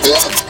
Club.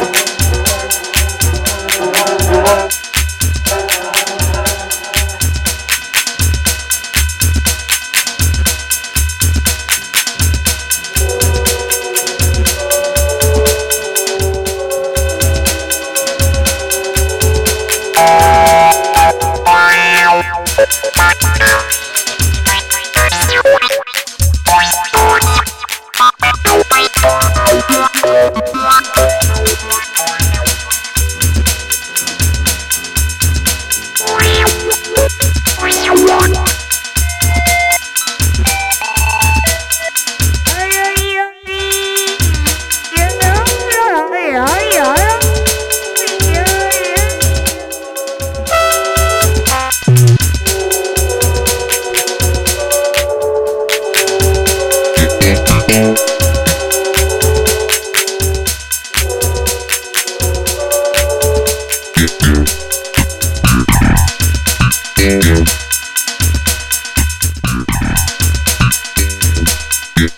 Bye. Yeah.